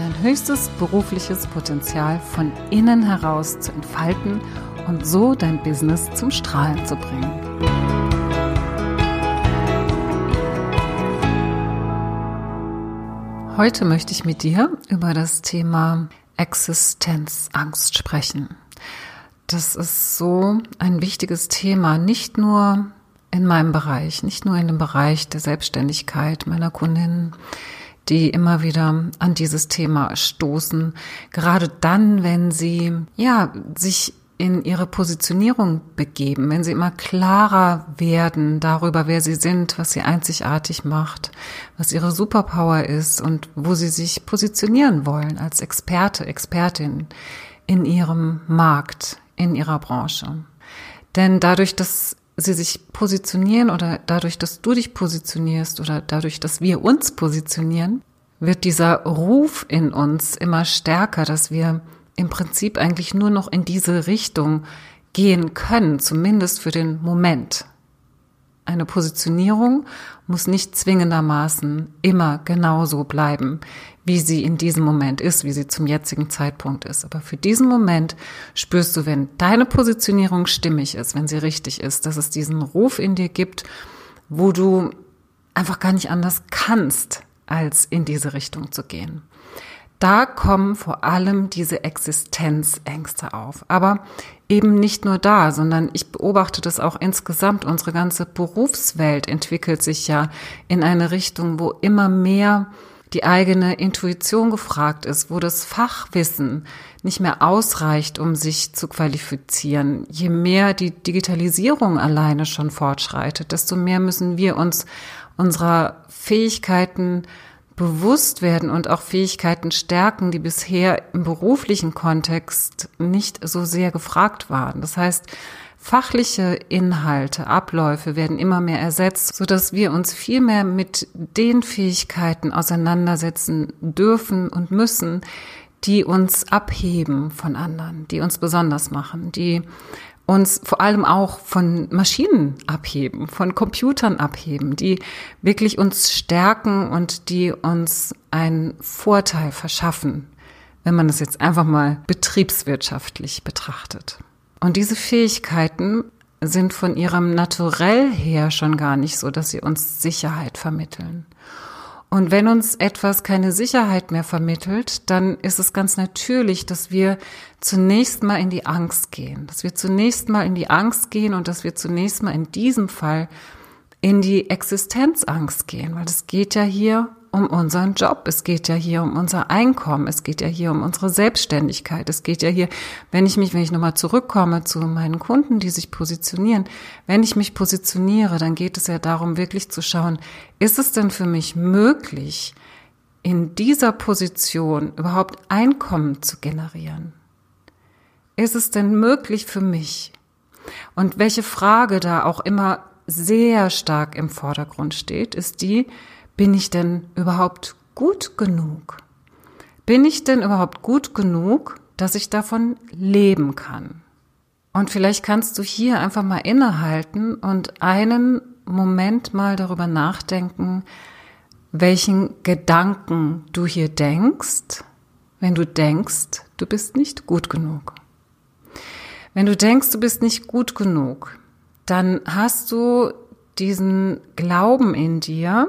dein höchstes berufliches Potenzial von innen heraus zu entfalten und so dein Business zum Strahlen zu bringen. Heute möchte ich mit dir über das Thema Existenzangst sprechen. Das ist so ein wichtiges Thema, nicht nur in meinem Bereich, nicht nur in dem Bereich der Selbstständigkeit meiner Kundinnen, die immer wieder an dieses Thema stoßen. Gerade dann, wenn sie, ja, sich in ihre Positionierung begeben, wenn sie immer klarer werden darüber, wer sie sind, was sie einzigartig macht, was ihre Superpower ist und wo sie sich positionieren wollen als Experte, Expertin in ihrem Markt, in ihrer Branche. Denn dadurch, dass sie sich positionieren oder dadurch, dass du dich positionierst oder dadurch, dass wir uns positionieren, wird dieser Ruf in uns immer stärker, dass wir im Prinzip eigentlich nur noch in diese Richtung gehen können, zumindest für den Moment. Eine Positionierung muss nicht zwingendermaßen immer genauso bleiben, wie sie in diesem Moment ist, wie sie zum jetzigen Zeitpunkt ist. Aber für diesen Moment spürst du, wenn deine Positionierung stimmig ist, wenn sie richtig ist, dass es diesen Ruf in dir gibt, wo du einfach gar nicht anders kannst, als in diese Richtung zu gehen. Da kommen vor allem diese Existenzängste auf. Aber eben nicht nur da, sondern ich beobachte das auch insgesamt. Unsere ganze Berufswelt entwickelt sich ja in eine Richtung, wo immer mehr die eigene Intuition gefragt ist, wo das Fachwissen nicht mehr ausreicht, um sich zu qualifizieren. Je mehr die Digitalisierung alleine schon fortschreitet, desto mehr müssen wir uns unserer Fähigkeiten bewusst werden und auch Fähigkeiten stärken, die bisher im beruflichen Kontext nicht so sehr gefragt waren. Das heißt, fachliche Inhalte, Abläufe werden immer mehr ersetzt, so dass wir uns viel mehr mit den Fähigkeiten auseinandersetzen dürfen und müssen, die uns abheben von anderen, die uns besonders machen, die uns vor allem auch von Maschinen abheben, von Computern abheben, die wirklich uns stärken und die uns einen Vorteil verschaffen, wenn man es jetzt einfach mal betriebswirtschaftlich betrachtet. Und diese Fähigkeiten sind von ihrem Naturell her schon gar nicht so, dass sie uns Sicherheit vermitteln. Und wenn uns etwas keine Sicherheit mehr vermittelt, dann ist es ganz natürlich, dass wir zunächst mal in die Angst gehen, dass wir zunächst mal in die Angst gehen und dass wir zunächst mal in diesem Fall in die Existenzangst gehen, weil es geht ja hier um unseren Job, es geht ja hier um unser Einkommen, es geht ja hier um unsere Selbstständigkeit, es geht ja hier, wenn ich mich, wenn ich nochmal zurückkomme zu meinen Kunden, die sich positionieren, wenn ich mich positioniere, dann geht es ja darum, wirklich zu schauen, ist es denn für mich möglich, in dieser Position überhaupt Einkommen zu generieren? Ist es denn möglich für mich? Und welche Frage da auch immer sehr stark im Vordergrund steht, ist die, bin ich denn überhaupt gut genug? Bin ich denn überhaupt gut genug, dass ich davon leben kann? Und vielleicht kannst du hier einfach mal innehalten und einen Moment mal darüber nachdenken, welchen Gedanken du hier denkst, wenn du denkst, du bist nicht gut genug. Wenn du denkst, du bist nicht gut genug, dann hast du diesen Glauben in dir,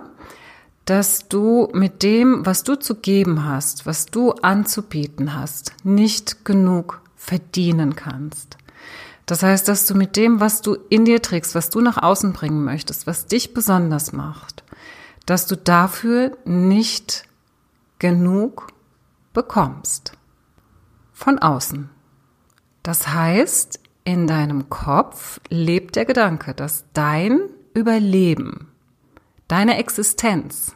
dass du mit dem, was du zu geben hast, was du anzubieten hast, nicht genug verdienen kannst. Das heißt, dass du mit dem, was du in dir trägst, was du nach außen bringen möchtest, was dich besonders macht, dass du dafür nicht genug bekommst. Von außen. Das heißt, in deinem Kopf lebt der Gedanke, dass dein Überleben deine Existenz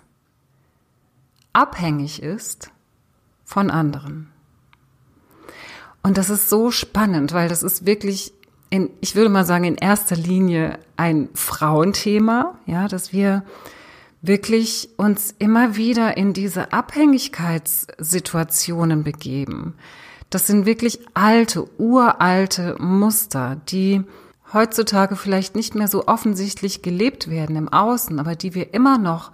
abhängig ist von anderen. Und das ist so spannend, weil das ist wirklich in, ich würde mal sagen, in erster Linie ein Frauenthema, ja, dass wir wirklich uns immer wieder in diese Abhängigkeitssituationen begeben. Das sind wirklich alte, uralte Muster, die heutzutage vielleicht nicht mehr so offensichtlich gelebt werden im Außen, aber die wir immer noch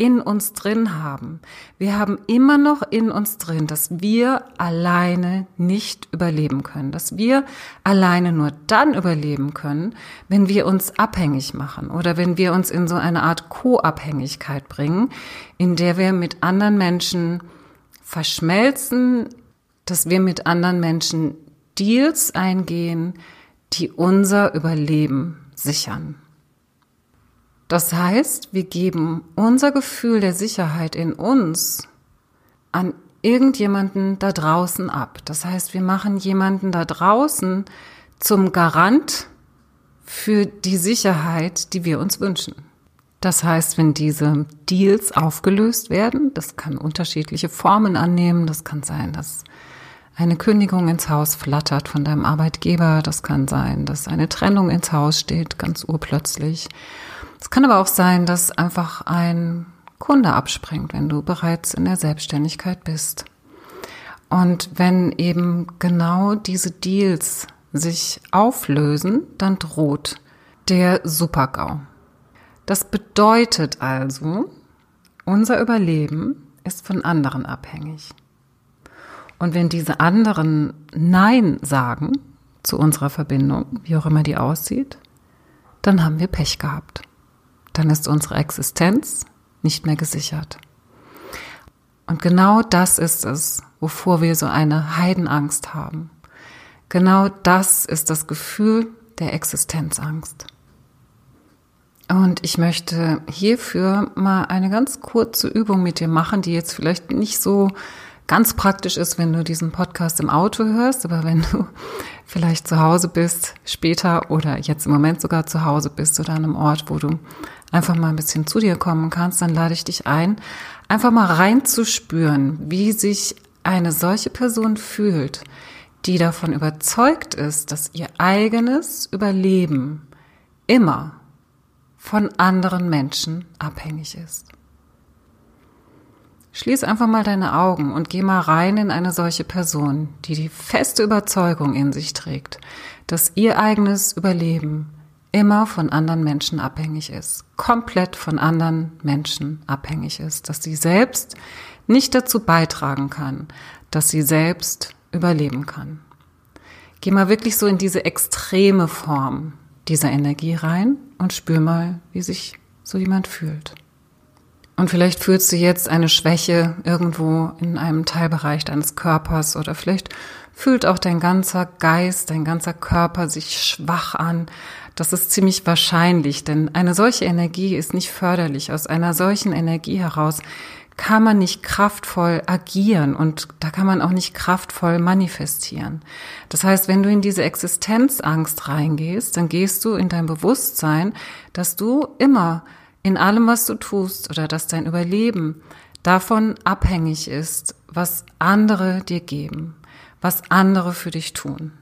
in uns drin haben. Wir haben immer noch in uns drin, dass wir alleine nicht überleben können, dass wir alleine nur dann überleben können, wenn wir uns abhängig machen oder wenn wir uns in so eine Art Co-Abhängigkeit bringen, in der wir mit anderen Menschen verschmelzen, dass wir mit anderen Menschen Deals eingehen, die unser Überleben sichern. Das heißt, wir geben unser Gefühl der Sicherheit in uns an irgendjemanden da draußen ab. Das heißt, wir machen jemanden da draußen zum Garant für die Sicherheit, die wir uns wünschen. Das heißt, wenn diese Deals aufgelöst werden, das kann unterschiedliche Formen annehmen. Das kann sein, dass eine Kündigung ins Haus flattert von deinem Arbeitgeber. Das kann sein, dass eine Trennung ins Haus steht, ganz urplötzlich. Es kann aber auch sein, dass einfach ein Kunde abspringt, wenn du bereits in der Selbstständigkeit bist. Und wenn eben genau diese Deals sich auflösen, dann droht der Supergau. Das bedeutet also, unser Überleben ist von anderen abhängig. Und wenn diese anderen Nein sagen zu unserer Verbindung, wie auch immer die aussieht, dann haben wir Pech gehabt dann ist unsere Existenz nicht mehr gesichert. Und genau das ist es, wovor wir so eine Heidenangst haben. Genau das ist das Gefühl der Existenzangst. Und ich möchte hierfür mal eine ganz kurze Übung mit dir machen, die jetzt vielleicht nicht so ganz praktisch ist, wenn du diesen Podcast im Auto hörst, aber wenn du vielleicht zu Hause bist, später oder jetzt im Moment sogar zu Hause bist oder an einem Ort, wo du einfach mal ein bisschen zu dir kommen kannst, dann lade ich dich ein, einfach mal reinzuspüren, wie sich eine solche Person fühlt, die davon überzeugt ist, dass ihr eigenes Überleben immer von anderen Menschen abhängig ist. Schließ einfach mal deine Augen und geh mal rein in eine solche Person, die die feste Überzeugung in sich trägt, dass ihr eigenes Überleben immer von anderen Menschen abhängig ist, komplett von anderen Menschen abhängig ist, dass sie selbst nicht dazu beitragen kann, dass sie selbst überleben kann. Geh mal wirklich so in diese extreme Form dieser Energie rein und spür mal, wie sich so jemand fühlt. Und vielleicht fühlst du jetzt eine Schwäche irgendwo in einem Teilbereich deines Körpers oder vielleicht fühlt auch dein ganzer Geist, dein ganzer Körper sich schwach an, das ist ziemlich wahrscheinlich, denn eine solche Energie ist nicht förderlich. Aus einer solchen Energie heraus kann man nicht kraftvoll agieren und da kann man auch nicht kraftvoll manifestieren. Das heißt, wenn du in diese Existenzangst reingehst, dann gehst du in dein Bewusstsein, dass du immer in allem, was du tust oder dass dein Überleben davon abhängig ist, was andere dir geben, was andere für dich tun.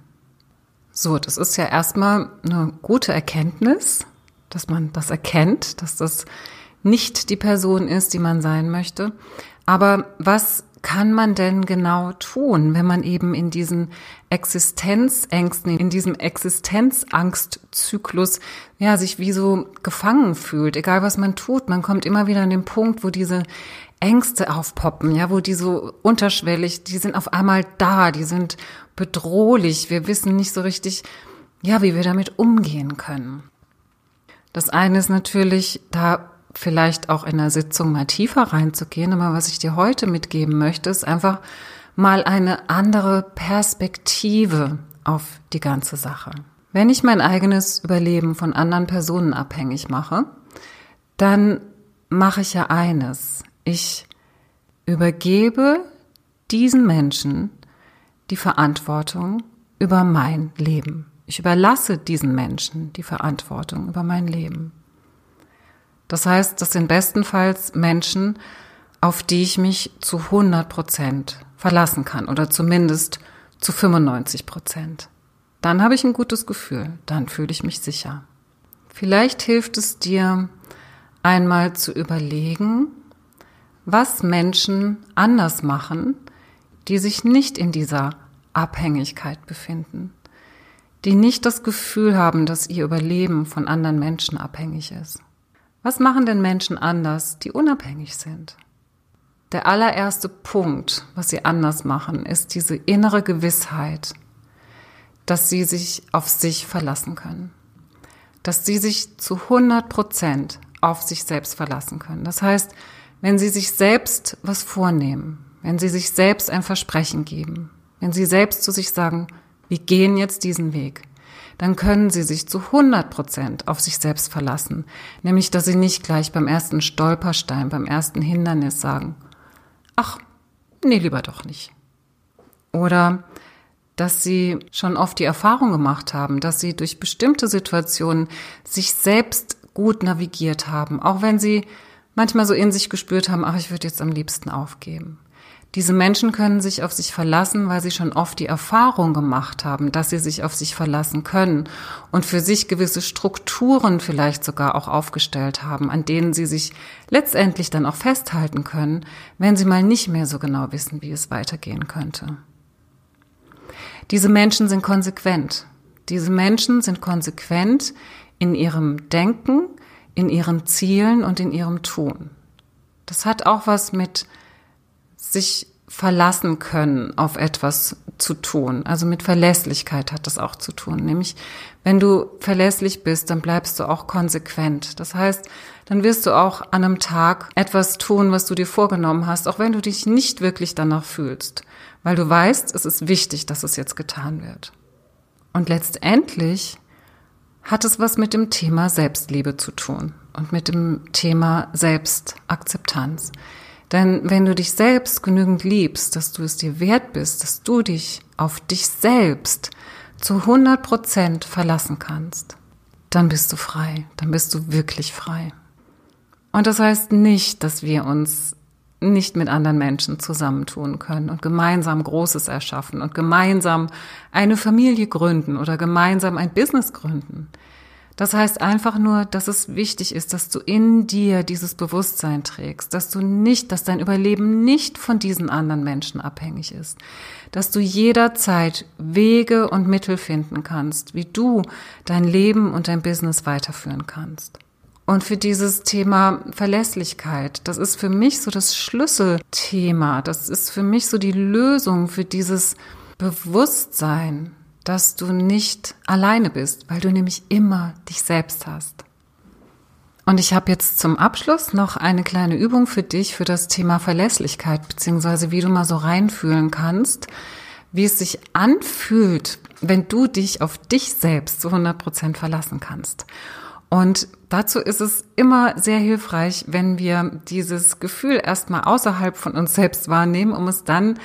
So, das ist ja erstmal eine gute Erkenntnis, dass man das erkennt, dass das nicht die Person ist, die man sein möchte. Aber was kann man denn genau tun, wenn man eben in diesen Existenzängsten, in diesem Existenzangstzyklus, ja, sich wie so gefangen fühlt, egal was man tut, man kommt immer wieder an den Punkt, wo diese Ängste aufpoppen, ja, wo die so unterschwellig, die sind auf einmal da, die sind bedrohlich. Wir wissen nicht so richtig, ja, wie wir damit umgehen können. Das eine ist natürlich, da vielleicht auch in der Sitzung mal tiefer reinzugehen, aber was ich dir heute mitgeben möchte, ist einfach mal eine andere Perspektive auf die ganze Sache. Wenn ich mein eigenes Überleben von anderen Personen abhängig mache, dann mache ich ja eines. Ich übergebe diesen Menschen die Verantwortung über mein Leben. Ich überlasse diesen Menschen die Verantwortung über mein Leben. Das heißt, das sind bestenfalls Menschen, auf die ich mich zu 100 Prozent verlassen kann oder zumindest zu 95 Prozent. Dann habe ich ein gutes Gefühl, dann fühle ich mich sicher. Vielleicht hilft es dir, einmal zu überlegen, was Menschen anders machen, die sich nicht in dieser Abhängigkeit befinden, die nicht das Gefühl haben, dass ihr Überleben von anderen Menschen abhängig ist. Was machen denn Menschen anders, die unabhängig sind? Der allererste Punkt, was sie anders machen, ist diese innere Gewissheit, dass sie sich auf sich verlassen können. Dass sie sich zu 100 Prozent auf sich selbst verlassen können. Das heißt, wenn sie sich selbst was vornehmen, wenn sie sich selbst ein Versprechen geben, wenn sie selbst zu sich sagen, wir gehen jetzt diesen Weg, dann können sie sich zu 100 Prozent auf sich selbst verlassen. Nämlich, dass sie nicht gleich beim ersten Stolperstein, beim ersten Hindernis sagen, ach, nee, lieber doch nicht. Oder dass sie schon oft die Erfahrung gemacht haben, dass sie durch bestimmte Situationen sich selbst gut navigiert haben, auch wenn sie manchmal so in sich gespürt haben, ach, ich würde jetzt am liebsten aufgeben. Diese Menschen können sich auf sich verlassen, weil sie schon oft die Erfahrung gemacht haben, dass sie sich auf sich verlassen können und für sich gewisse Strukturen vielleicht sogar auch aufgestellt haben, an denen sie sich letztendlich dann auch festhalten können, wenn sie mal nicht mehr so genau wissen, wie es weitergehen könnte. Diese Menschen sind konsequent. Diese Menschen sind konsequent in ihrem Denken, in ihren Zielen und in ihrem Tun. Das hat auch was mit sich verlassen können auf etwas zu tun. Also mit Verlässlichkeit hat das auch zu tun. Nämlich, wenn du verlässlich bist, dann bleibst du auch konsequent. Das heißt, dann wirst du auch an einem Tag etwas tun, was du dir vorgenommen hast, auch wenn du dich nicht wirklich danach fühlst. Weil du weißt, es ist wichtig, dass es jetzt getan wird. Und letztendlich hat es was mit dem Thema Selbstliebe zu tun und mit dem Thema Selbstakzeptanz. Denn wenn du dich selbst genügend liebst, dass du es dir wert bist, dass du dich auf dich selbst zu 100 Prozent verlassen kannst, dann bist du frei, dann bist du wirklich frei. Und das heißt nicht, dass wir uns nicht mit anderen Menschen zusammentun können und gemeinsam Großes erschaffen und gemeinsam eine Familie gründen oder gemeinsam ein Business gründen. Das heißt einfach nur, dass es wichtig ist, dass du in dir dieses Bewusstsein trägst, dass du nicht, dass dein Überleben nicht von diesen anderen Menschen abhängig ist, dass du jederzeit Wege und Mittel finden kannst, wie du dein Leben und dein Business weiterführen kannst. Und für dieses Thema Verlässlichkeit, das ist für mich so das Schlüsselthema, das ist für mich so die Lösung für dieses Bewusstsein, dass du nicht alleine bist, weil du nämlich immer dich selbst hast. Und ich habe jetzt zum Abschluss noch eine kleine Übung für dich für das Thema Verlässlichkeit, beziehungsweise wie du mal so reinfühlen kannst, wie es sich anfühlt, wenn du dich auf dich selbst zu 100 Prozent verlassen kannst. Und dazu ist es immer sehr hilfreich, wenn wir dieses Gefühl erstmal außerhalb von uns selbst wahrnehmen, um es dann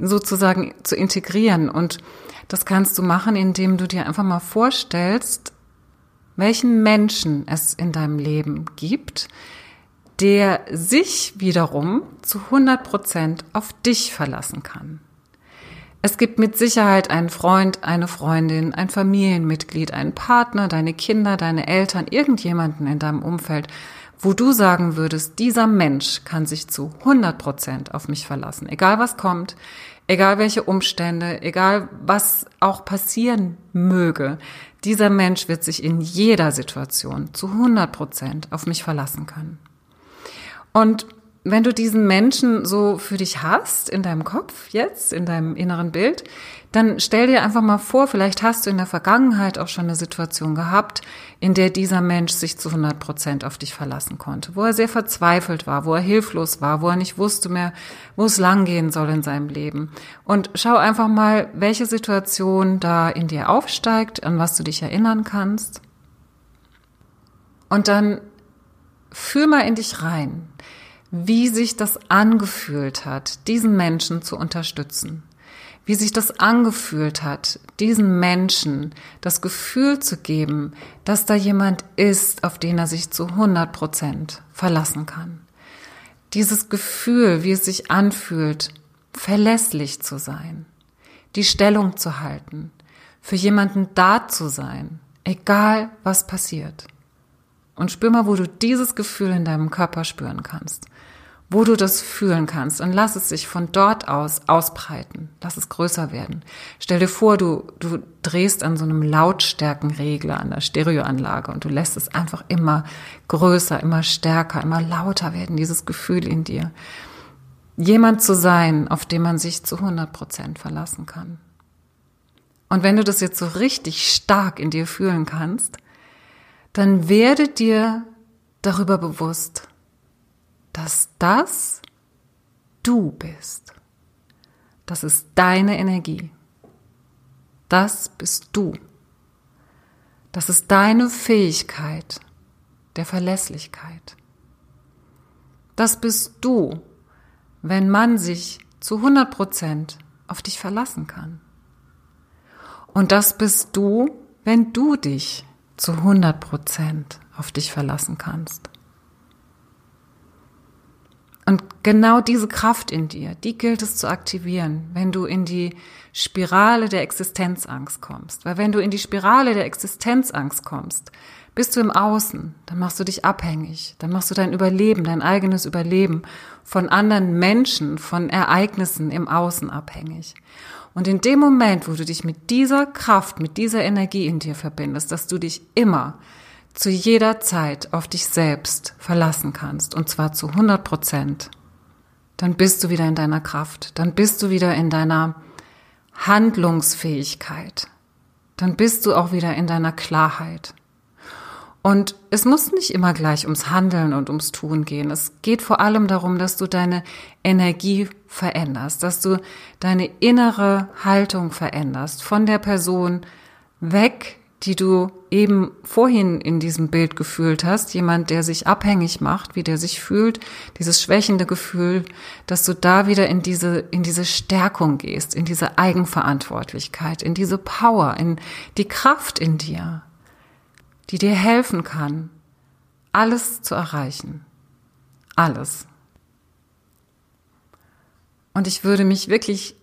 sozusagen zu integrieren und das kannst du machen, indem du dir einfach mal vorstellst, welchen Menschen es in deinem Leben gibt, der sich wiederum zu 100 Prozent auf dich verlassen kann. Es gibt mit Sicherheit einen Freund, eine Freundin, ein Familienmitglied, einen Partner, deine Kinder, deine Eltern, irgendjemanden in deinem Umfeld, wo du sagen würdest, dieser Mensch kann sich zu 100 Prozent auf mich verlassen. Egal was kommt, egal welche Umstände, egal was auch passieren möge, dieser Mensch wird sich in jeder Situation zu 100 Prozent auf mich verlassen können. Und wenn du diesen Menschen so für dich hast, in deinem Kopf jetzt, in deinem inneren Bild, dann stell dir einfach mal vor, vielleicht hast du in der Vergangenheit auch schon eine Situation gehabt, in der dieser Mensch sich zu 100 Prozent auf dich verlassen konnte, wo er sehr verzweifelt war, wo er hilflos war, wo er nicht wusste mehr, wo es langgehen soll in seinem Leben. Und schau einfach mal, welche Situation da in dir aufsteigt, an was du dich erinnern kannst. Und dann fühl mal in dich rein wie sich das angefühlt hat, diesen Menschen zu unterstützen. Wie sich das angefühlt hat, diesen Menschen das Gefühl zu geben, dass da jemand ist, auf den er sich zu 100 Prozent verlassen kann. Dieses Gefühl, wie es sich anfühlt, verlässlich zu sein. die Stellung zu halten, für jemanden da zu sein, egal was passiert. Und spür mal, wo du dieses Gefühl in deinem Körper spüren kannst wo du das fühlen kannst und lass es sich von dort aus ausbreiten. Lass es größer werden. Stell dir vor, du, du drehst an so einem Lautstärkenregler an der Stereoanlage und du lässt es einfach immer größer, immer stärker, immer lauter werden, dieses Gefühl in dir. Jemand zu sein, auf den man sich zu 100 Prozent verlassen kann. Und wenn du das jetzt so richtig stark in dir fühlen kannst, dann werde dir darüber bewusst, dass das du bist. Das ist deine Energie. Das bist du. Das ist deine Fähigkeit der Verlässlichkeit. Das bist du, wenn man sich zu 100 Prozent auf dich verlassen kann. Und das bist du, wenn du dich zu 100 Prozent auf dich verlassen kannst. Und genau diese Kraft in dir, die gilt es zu aktivieren, wenn du in die Spirale der Existenzangst kommst. Weil wenn du in die Spirale der Existenzangst kommst, bist du im Außen, dann machst du dich abhängig, dann machst du dein Überleben, dein eigenes Überleben von anderen Menschen, von Ereignissen im Außen abhängig. Und in dem Moment, wo du dich mit dieser Kraft, mit dieser Energie in dir verbindest, dass du dich immer zu jeder Zeit auf dich selbst verlassen kannst, und zwar zu 100 Prozent, dann bist du wieder in deiner Kraft, dann bist du wieder in deiner Handlungsfähigkeit, dann bist du auch wieder in deiner Klarheit. Und es muss nicht immer gleich ums Handeln und ums Tun gehen. Es geht vor allem darum, dass du deine Energie veränderst, dass du deine innere Haltung veränderst, von der Person weg die du eben vorhin in diesem Bild gefühlt hast, jemand, der sich abhängig macht, wie der sich fühlt, dieses schwächende Gefühl, dass du da wieder in diese, in diese Stärkung gehst, in diese Eigenverantwortlichkeit, in diese Power, in die Kraft in dir, die dir helfen kann, alles zu erreichen. Alles. Und ich würde mich wirklich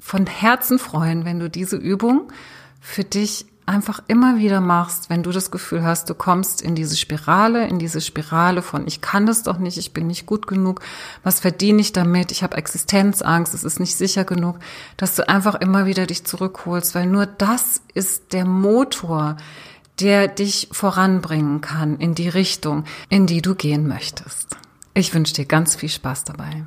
von Herzen freuen, wenn du diese Übung für dich einfach immer wieder machst, wenn du das Gefühl hast, du kommst in diese Spirale, in diese Spirale von ich kann das doch nicht, ich bin nicht gut genug, was verdiene ich damit, ich habe Existenzangst, es ist nicht sicher genug, dass du einfach immer wieder dich zurückholst, weil nur das ist der Motor, der dich voranbringen kann in die Richtung, in die du gehen möchtest. Ich wünsche dir ganz viel Spaß dabei.